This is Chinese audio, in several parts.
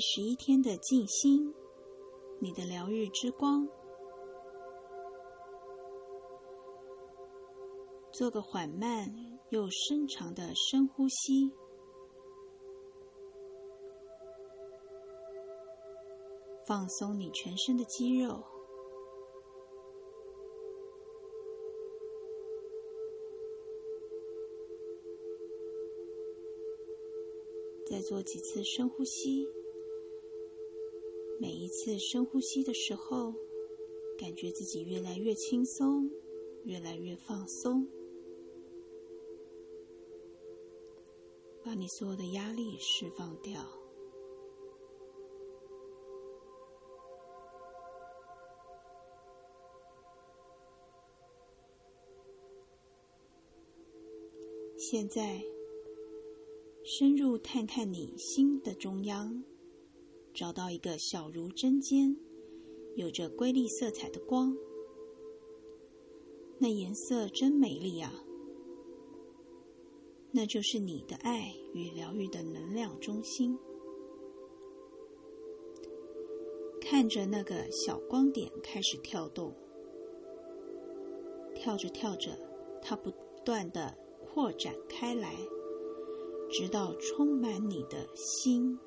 十一天的静心，你的疗愈之光。做个缓慢又深长的深呼吸，放松你全身的肌肉。再做几次深呼吸，每一次深呼吸的时候，感觉自己越来越轻松，越来越放松，把你所有的压力释放掉。现在。深入探探你心的中央，找到一个小如针尖、有着瑰丽色彩的光。那颜色真美丽啊！那就是你的爱与疗愈的能量中心。看着那个小光点开始跳动，跳着跳着，它不断的扩展开来。直到充满你的心，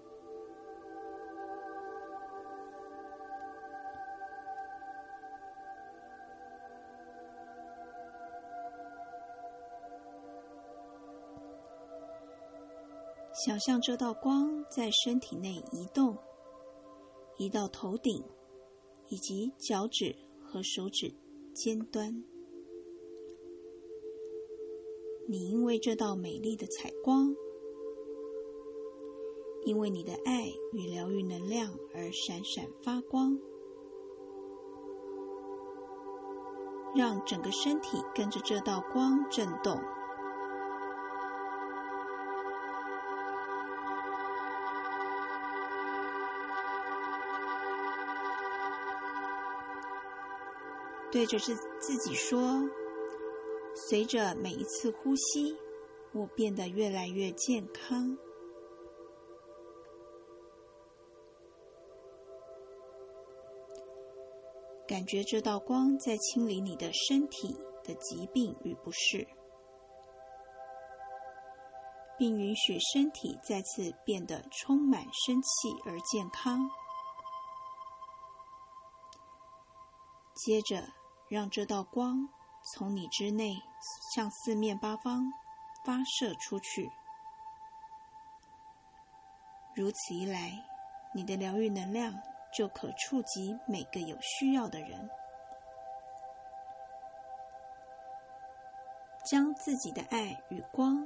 想象这道光在身体内移动，移到头顶，以及脚趾和手指尖端。你因为这道美丽的彩光。因为你的爱与疗愈能量而闪闪发光，让整个身体跟着这道光震动。对着自自己说：“随着每一次呼吸，我变得越来越健康。”感觉这道光在清理你的身体的疾病与不适，并允许身体再次变得充满生气而健康。接着，让这道光从你之内向四面八方发射出去。如此一来，你的疗愈能量。就可触及每个有需要的人，将自己的爱与光、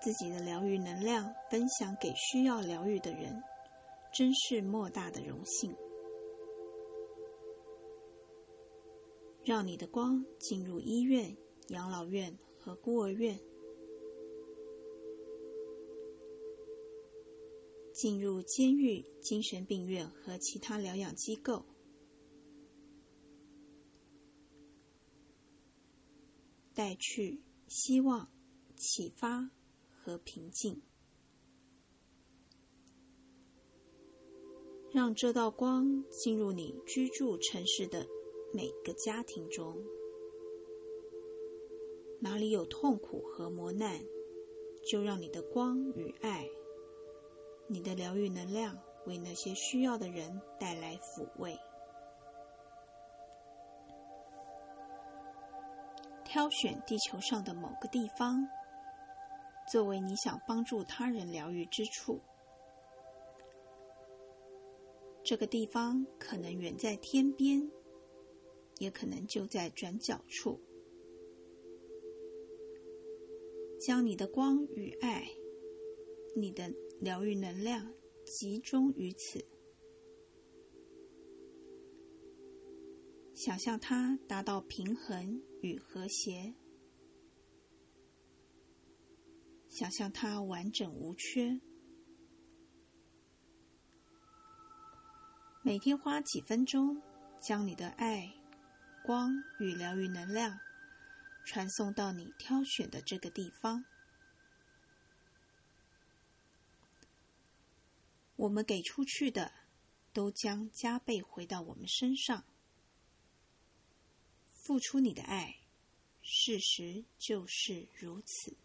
自己的疗愈能量分享给需要疗愈的人，真是莫大的荣幸。让你的光进入医院、养老院和孤儿院。进入监狱、精神病院和其他疗养机构，带去希望、启发和平静，让这道光进入你居住城市的每个家庭中。哪里有痛苦和磨难，就让你的光与爱。你的疗愈能量为那些需要的人带来抚慰。挑选地球上的某个地方，作为你想帮助他人疗愈之处。这个地方可能远在天边，也可能就在转角处。将你的光与爱，你的。疗愈能量集中于此，想象它达到平衡与和谐，想象它完整无缺。每天花几分钟，将你的爱、光与疗愈能量传送到你挑选的这个地方。我们给出去的都将加倍回到我们身上。付出你的爱，事实就是如此。